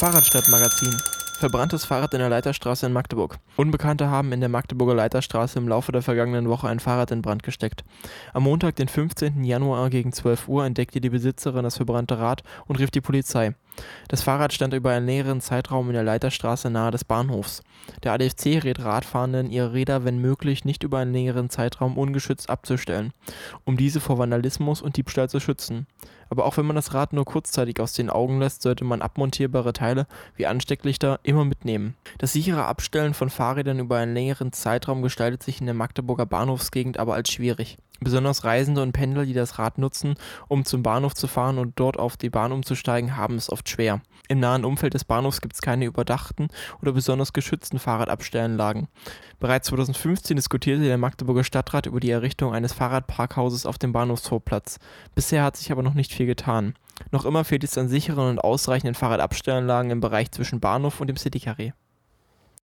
Fahrradstadtmagazin. Verbranntes Fahrrad in der Leiterstraße in Magdeburg. Unbekannte haben in der Magdeburger Leiterstraße im Laufe der vergangenen Woche ein Fahrrad in Brand gesteckt. Am Montag, den 15. Januar gegen 12 Uhr, entdeckte die Besitzerin das verbrannte Rad und rief die Polizei. Das Fahrrad stand über einen längeren Zeitraum in der Leiterstraße nahe des Bahnhofs. Der ADFC rät Radfahrenden, ihre Räder wenn möglich nicht über einen längeren Zeitraum ungeschützt abzustellen, um diese vor Vandalismus und Diebstahl zu schützen. Aber auch wenn man das Rad nur kurzzeitig aus den Augen lässt, sollte man abmontierbare Teile wie Anstecklichter immer mitnehmen. Das sichere Abstellen von Fahrrädern über einen längeren Zeitraum gestaltet sich in der Magdeburger Bahnhofsgegend aber als schwierig. Besonders Reisende und Pendler, die das Rad nutzen, um zum Bahnhof zu fahren und dort auf die Bahn umzusteigen, haben es oft schwer. Im nahen Umfeld des Bahnhofs gibt es keine überdachten oder besonders geschützten Fahrradabstellanlagen. Bereits 2015 diskutierte der Magdeburger Stadtrat über die Errichtung eines Fahrradparkhauses auf dem Bahnhofsvorplatz. Bisher hat sich aber noch nicht viel getan. Noch immer fehlt es an sicheren und ausreichenden Fahrradabstellanlagen im Bereich zwischen Bahnhof und dem Citycarré.